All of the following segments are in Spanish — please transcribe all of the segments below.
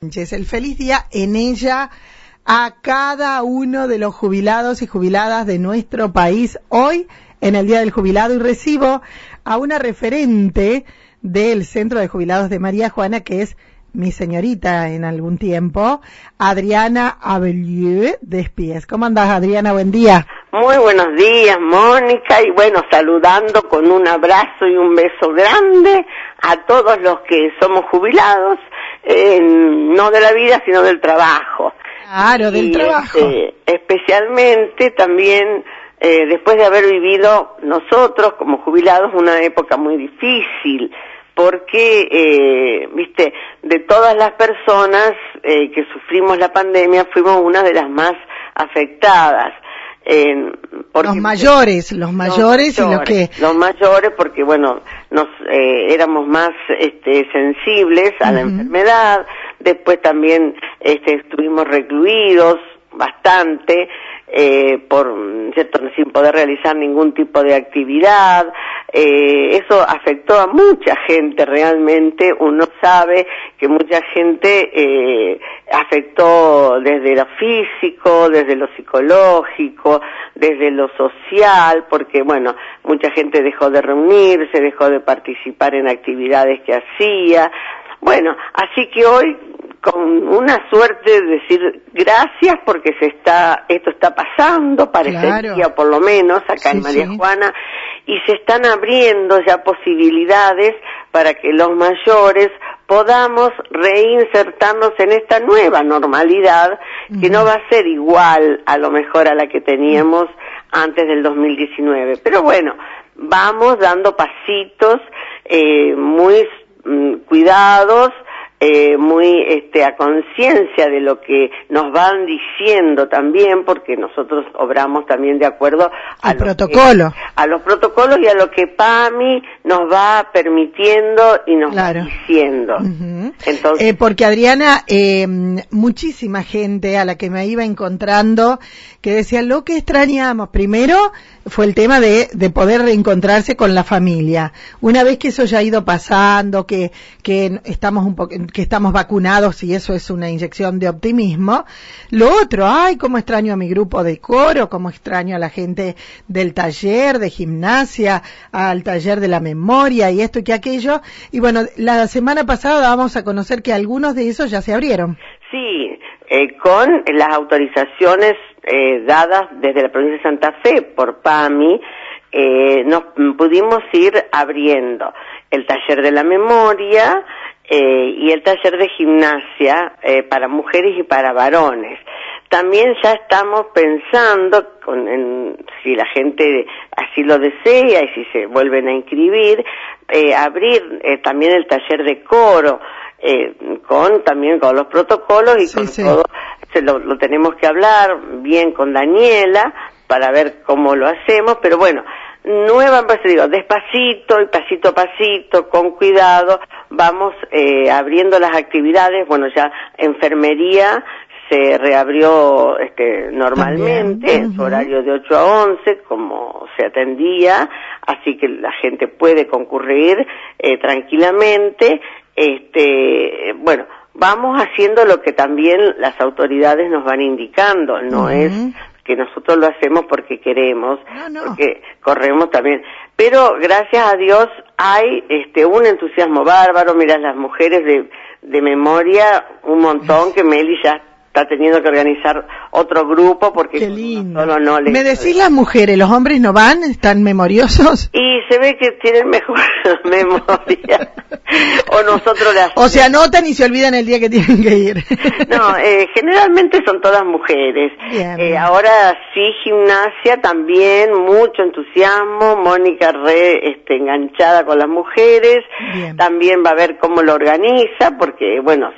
el feliz día en ella a cada uno de los jubilados y jubiladas de nuestro país hoy en el Día del Jubilado y recibo a una referente del Centro de Jubilados de María Juana que es mi señorita en algún tiempo, Adriana Abelieu Despies. ¿Cómo andás Adriana? Buen día. Muy buenos días, Mónica, y bueno, saludando con un abrazo y un beso grande a todos los que somos jubilados eh, no de la vida, sino del trabajo. Claro, del trabajo. Este, especialmente también eh, después de haber vivido nosotros como jubilados una época muy difícil, porque, eh, viste, de todas las personas eh, que sufrimos la pandemia, fuimos una de las más afectadas. Los mayores, los mayores y los que... Los mayores porque, bueno, nos eh, éramos más este, sensibles a la enfermedad, después también este, estuvimos recluidos bastante, eh, por cierto sin poder realizar ningún tipo de actividad. Eh, eso afectó a mucha gente realmente. Uno sabe que mucha gente eh, afectó desde lo físico desde lo psicológico desde lo social porque bueno mucha gente dejó de reunirse dejó de participar en actividades que hacía. Bueno así que hoy con una suerte de decir gracias porque se está esto está pasando parecería por lo menos acá en María Juana y se están abriendo ya posibilidades para que los mayores podamos reinsertarnos en esta nueva normalidad que no va a ser igual a lo mejor a la que teníamos antes del 2019 pero bueno vamos dando pasitos eh, muy mm, cuidados eh, muy este, a conciencia de lo que nos van diciendo también, porque nosotros obramos también de acuerdo al protocolo. a los protocolos y a lo que PAMI nos va permitiendo y nos va diciendo. Entonces, eh, porque Adriana, eh, muchísima gente a la que me iba encontrando que decía lo que extrañamos primero fue el tema de, de poder reencontrarse con la familia. Una vez que eso ya ha ido pasando, que, que estamos un que estamos vacunados y eso es una inyección de optimismo. Lo otro, ay, cómo extraño a mi grupo de coro, cómo extraño a la gente del taller de gimnasia, al taller de la memoria y esto y que aquello. Y bueno, la semana pasada vamos a conocer que algunos de esos ya se abrieron. Sí, eh, con las autorizaciones eh, dadas desde la provincia de Santa Fe por PAMI, eh, nos pudimos ir abriendo el taller de la memoria, eh, y el taller de gimnasia eh, para mujeres y para varones. También ya estamos pensando, con, en, si la gente así lo desea y si se vuelven a inscribir, abrir también el taller de coro, eh, con también con los protocolos y con todo, se lo, lo tenemos que hablar bien con Daniela para ver cómo lo hacemos, pero bueno, nuevamente digo, despacito y pasito a pasito, con cuidado, vamos eh, abriendo las actividades, bueno, ya enfermería se reabrió este, normalmente en su horario de 8 a 11, como se atendía, así que la gente puede concurrir eh, tranquilamente. Este, bueno, vamos haciendo lo que también las autoridades nos van indicando, no es que nosotros lo hacemos porque queremos, porque corremos también. Pero gracias a Dios hay este un entusiasmo bárbaro, mira las mujeres de, de memoria, un montón que Meli ya está teniendo que organizar otro grupo porque solo no. ¿Me decís las mujeres, los hombres no van? ¿Están memoriosos? Y se ve que tienen mejor memoria. o nosotros las... O se anotan y se olvidan el día que tienen que ir. no, eh, generalmente son todas mujeres. Eh, ahora sí, gimnasia también, mucho entusiasmo. Mónica re este, enganchada con las mujeres. También va a ver cómo lo organiza porque, bueno,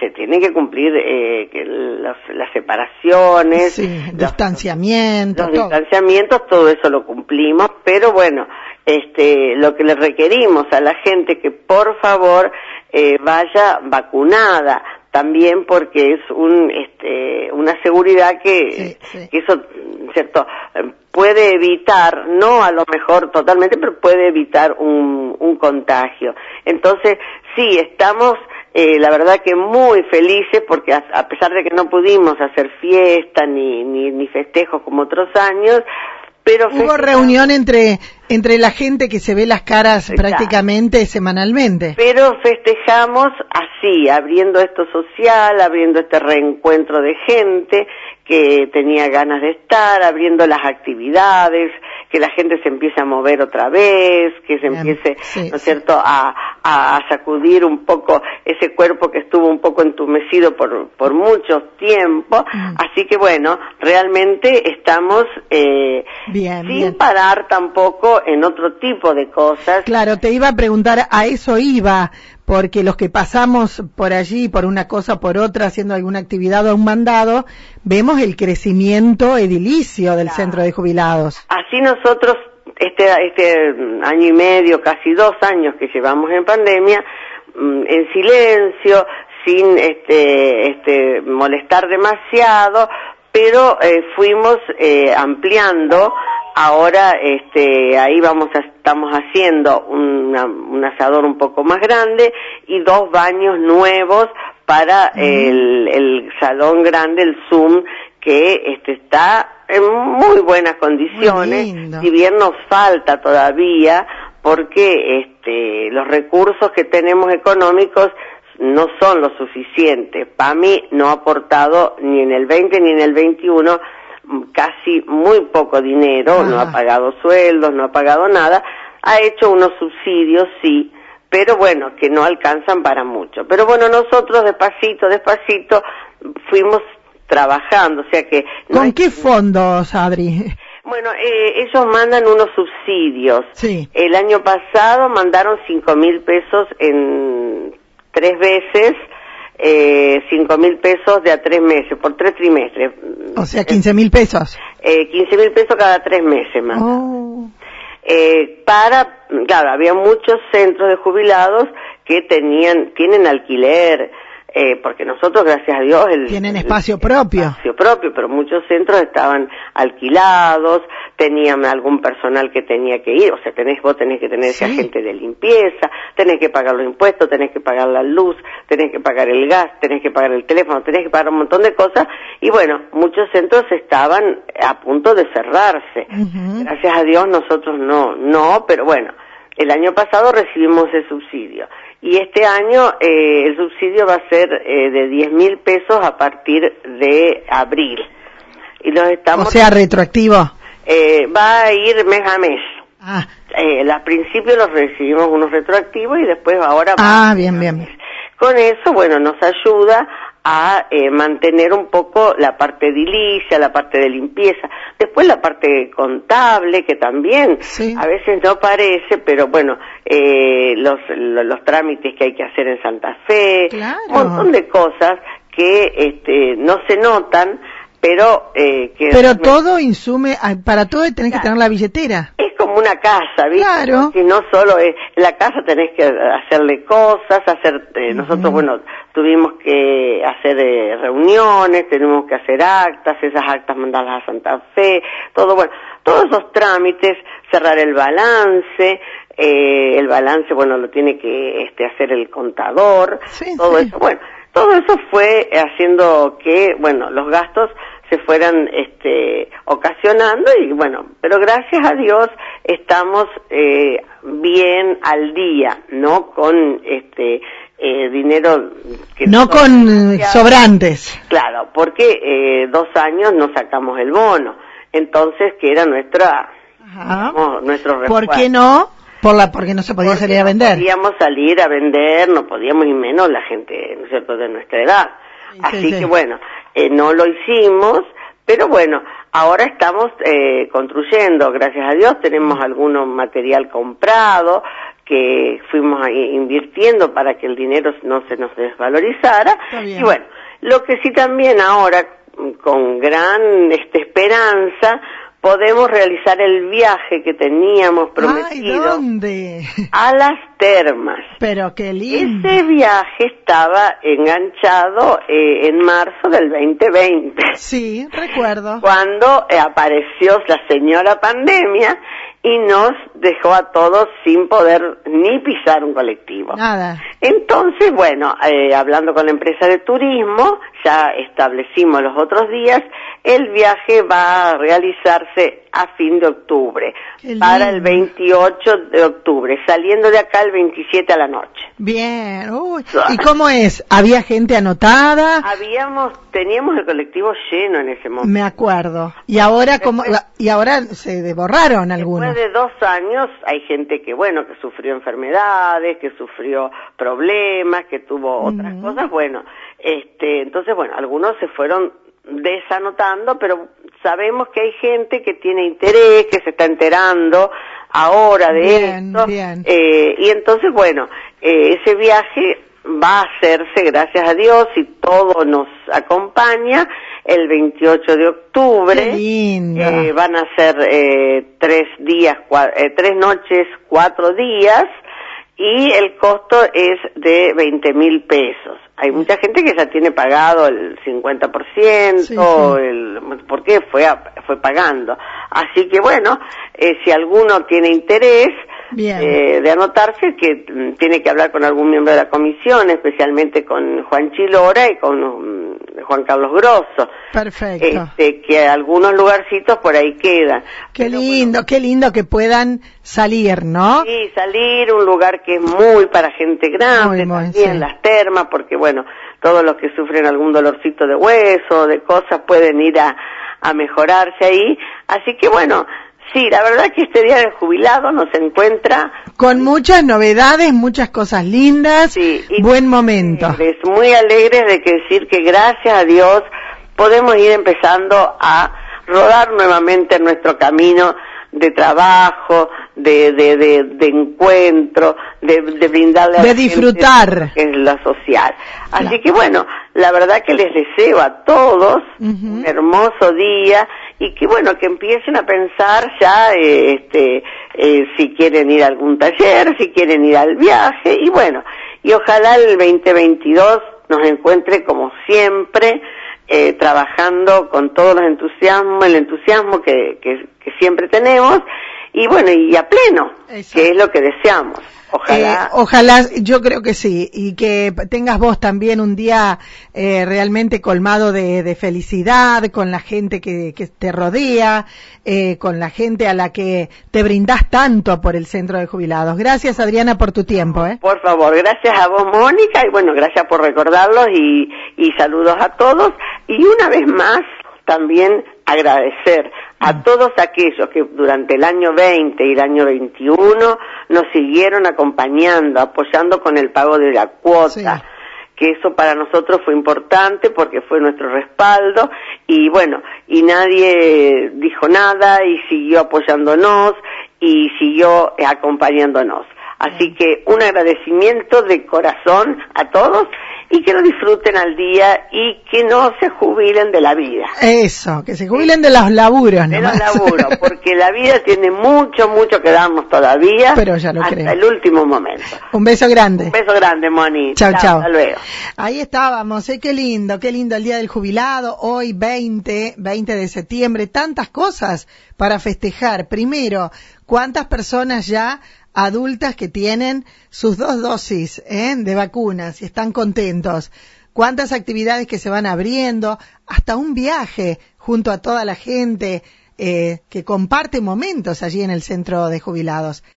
se tiene que cumplir eh, que las separaciones, los distanciamientos, los distanciamientos, todo eso lo cumplimos, pero bueno, este, lo que le requerimos a la gente que por favor eh, vaya vacunada también porque es un este, una seguridad que, que eso cierto puede evitar no a lo mejor totalmente pero puede evitar un, un contagio. Entonces sí estamos eh, la verdad que muy felices porque a, pesar de que no pudimos hacer fiesta ni, ni, ni festejos como otros años, pero hubo reunión entre entre la gente que se ve las caras prácticamente semanalmente. Pero festejamos así, abriendo esto social, abriendo este reencuentro de gente que tenía ganas de estar, abriendo las actividades, que la gente se empiece a mover otra vez, que se empiece, ¿no es cierto?, a, a, sacudir un poco ese cuerpo que estuvo un poco entumecido por, por mucho tiempo. Mm. Así que bueno, realmente estamos eh, sin parar tampoco en otro tipo de cosas. Claro, te iba a preguntar, a eso iba, porque los que pasamos por allí, por una cosa por otra, haciendo alguna actividad o un mandado, vemos el crecimiento edilicio del centro de jubilados. Así nosotros, este, este año y medio, casi dos años que llevamos en pandemia, mm, en silencio, sin este, este, molestar demasiado, pero eh, fuimos eh, ampliando ahora este ahí vamos a, estamos haciendo un asador un poco más grande y dos baños nuevos para el, el, salón grande el zoom que este está en muy buenas condiciones. Si bien nos falta todavía porque este los recursos que tenemos económicos no son lo suficientes. PAMI no ha aportado ni en el 20 ni en el 21 casi muy poco dinero, no ha pagado sueldos, no ha pagado nada, ha hecho unos subsidios, sí, pero bueno, que no alcanzan para mucho. Pero bueno, nosotros despacito, despacito fuimos trabajando, o sea que... ¿Con qué fondos, Adri? Bueno, eh, ellos mandan unos subsidios. Sí. El año pasado mandaron cinco mil pesos en tres veces eh, cinco mil pesos de a tres meses, por tres trimestres. O sea, quince mil pesos. Eh, quince mil pesos cada tres meses más. Oh. Eh, para, claro, había muchos centros de jubilados que tenían, tienen alquiler, eh, porque nosotros, gracias a Dios, el, tienen espacio propio. Espacio propio, pero muchos centros estaban alquilados, tenían algún personal que tenía que ir, o sea, tenés, vos tenés que tener ese agente de limpieza, tenés que pagar los impuestos, tenés que pagar la luz, tenés que pagar el gas, tenés que pagar el teléfono, tenés que pagar un montón de cosas, y bueno, muchos centros estaban a punto de cerrarse. Gracias a Dios nosotros no, no, pero bueno, el año pasado recibimos el subsidio y este año eh, el subsidio va a ser eh, de 10 mil pesos a partir de abril. Y los estamos... O sea, retroactivo. Eh, va a ir mes a mes. Ah. Eh, al principio los recibimos unos retroactivos y después ahora... Ah, bien, bien. Con eso, bueno, nos ayuda a eh, mantener un poco la parte edilicia, la parte de limpieza, después la parte contable que también a veces no parece, pero bueno, eh, los, los, trámites que hay que hacer en Santa Fe, un montón de cosas que este, no se notan, pero eh, que pero todo insume para todo tenés que tener la billetera. Es como una casa viste claro. Si no solo es la casa tenés que hacerle cosas hacer eh, nosotros bueno tuvimos que hacer eh, reuniones tenemos que hacer actas esas actas mandarlas a Santa Fe todo bueno todos esos trámites cerrar el balance eh, el balance bueno lo tiene que este hacer el contador todo eso. Bueno todo eso fue haciendo que bueno los gastos se fueran este, ocasionando y bueno, pero gracias a Dios estamos eh, bien al día, no con este eh, dinero que no con sobrantes. Claro, porque eh, dos años no sacamos el bono, entonces que era nuestra nuestro ¿Por qué no? Por la, porque no se podía salir a vender. No podíamos salir a vender, no podíamos y menos la gente, ¿no es cierto?, de nuestra edad. Así que bueno, eh, no lo hicimos, pero bueno, ahora estamos eh, construyendo, gracias a Dios, tenemos alguno material comprado que fuimos invirtiendo para que el dinero no se nos desvalorizara. Y bueno, lo que sí también ahora, con gran este, esperanza, podemos realizar el viaje que teníamos prometido ¿dónde? a las termas. Pero qué lindo. Ese viaje estaba enganchado eh, en marzo del 2020. Sí, recuerdo. Cuando eh, apareció la señora pandemia y nos dejó a todos sin poder ni pisar un colectivo. Nada. Entonces, bueno, eh, hablando con la empresa de turismo, ya establecimos los otros días, el viaje va a realizarse a fin de octubre, para el lindo. 28 de octubre, saliendo de acá el 27 a la noche. Bien. Uy. ¿Y cómo es? ¿Había gente anotada? Habíamos, teníamos el colectivo lleno en ese momento. Me acuerdo. Y ahora cómo y ahora se borraron algunos. Después de dos años hay gente que, bueno, que sufrió enfermedades, que sufrió problemas, que tuvo otras cosas, bueno, este, entonces, bueno, algunos se fueron desanotando, pero sabemos que hay gente que tiene interés, que se está enterando ahora de Bien, esto, bien. eh, y entonces, bueno, eh, ese viaje va a hacerse, gracias a Dios, y todo nos acompaña, el 28 de octubre. Qué lindo. Eh, van a ser eh, tres días, cua- eh, tres noches, cuatro días y el costo es de 20 mil pesos. Hay mucha gente que ya tiene pagado el 50%, Sí, sí. El, porque fue, a- fue pagando. Así que bueno, eh, si alguno tiene interés. Eh, de anotarse, que mm, tiene que hablar con algún miembro de la comisión, especialmente con Juan Chilora y con mm, Juan Carlos Grosso Perfecto. este, que algunos lugarcitos por ahí quedan. Qué Pero lindo, qué lindo que puedan salir, ¿no? sí, salir, un lugar que es muy para gente grande, Muy, muy, también sí. las termas, porque bueno, todos los que sufren algún dolorcito de hueso, de cosas, pueden ir a, a mejorarse ahí. Así que bueno, sí, la verdad que este día del jubilado nos encuentra Con muchas novedades, muchas cosas lindas, Sí, y- buen momento. alegres, muy alegres de que decir que gracias a Dios podemos ir empezando a rodar nuevamente nuestro camino de trabajo, de, de, de, de encuentro, de, de brindarle a De la gente disfrutar. en la social. Así Claro. que bueno, la verdad que les deseo a todos un hermoso día y que bueno, que empiecen a pensar ya eh, este, eh, si quieren ir a algún taller, si quieren ir al viaje y bueno, y ojalá el 2022 nos encuentre como siempre eh, trabajando con todos los entusiasmos, el entusiasmo que, que, que siempre tenemos y bueno, y a pleno, Exacto. que es lo que deseamos. Ojalá. Eh, ojalá, yo creo que sí, y que tengas vos también un día eh, realmente colmado de, de felicidad con la gente que, que te rodea, eh, con la gente a la que te brindás tanto por el centro de jubilados. Gracias Adriana por tu tiempo. ¿eh? Por favor, gracias a vos, Mónica, y bueno, gracias por recordarlos y, y saludos a todos. Y una vez más, también agradecer a todos aquellos que durante el año 20 y el año 21 nos siguieron acompañando, apoyando con el pago de la cuota. Sí. que eso para nosotros fue importante porque fue nuestro respaldo y bueno, y nadie dijo nada y siguió apoyándonos y siguió acompañándonos. Así que un agradecimiento de corazón a todos y que lo disfruten al día y que no se jubilen de la vida. Eso, que se jubilen de los laburos. De los laburos, porque la vida tiene mucho, mucho que darnos todavía Pero ya lo hasta creo. el último momento. Un beso grande. Un beso grande, Moni. Chao, chao. Hasta luego. Ahí estábamos, ¿eh? qué lindo, qué lindo el Día del Jubilado, hoy 20, 20 de septiembre, tantas cosas para festejar. Primero, ¿cuántas personas ya adultas que tienen sus dos dosis ¿eh? de vacunas y están contentos? ¿Cuántas actividades que se van abriendo? Hasta un viaje junto a toda la gente eh, que comparte momentos allí en el centro de jubilados.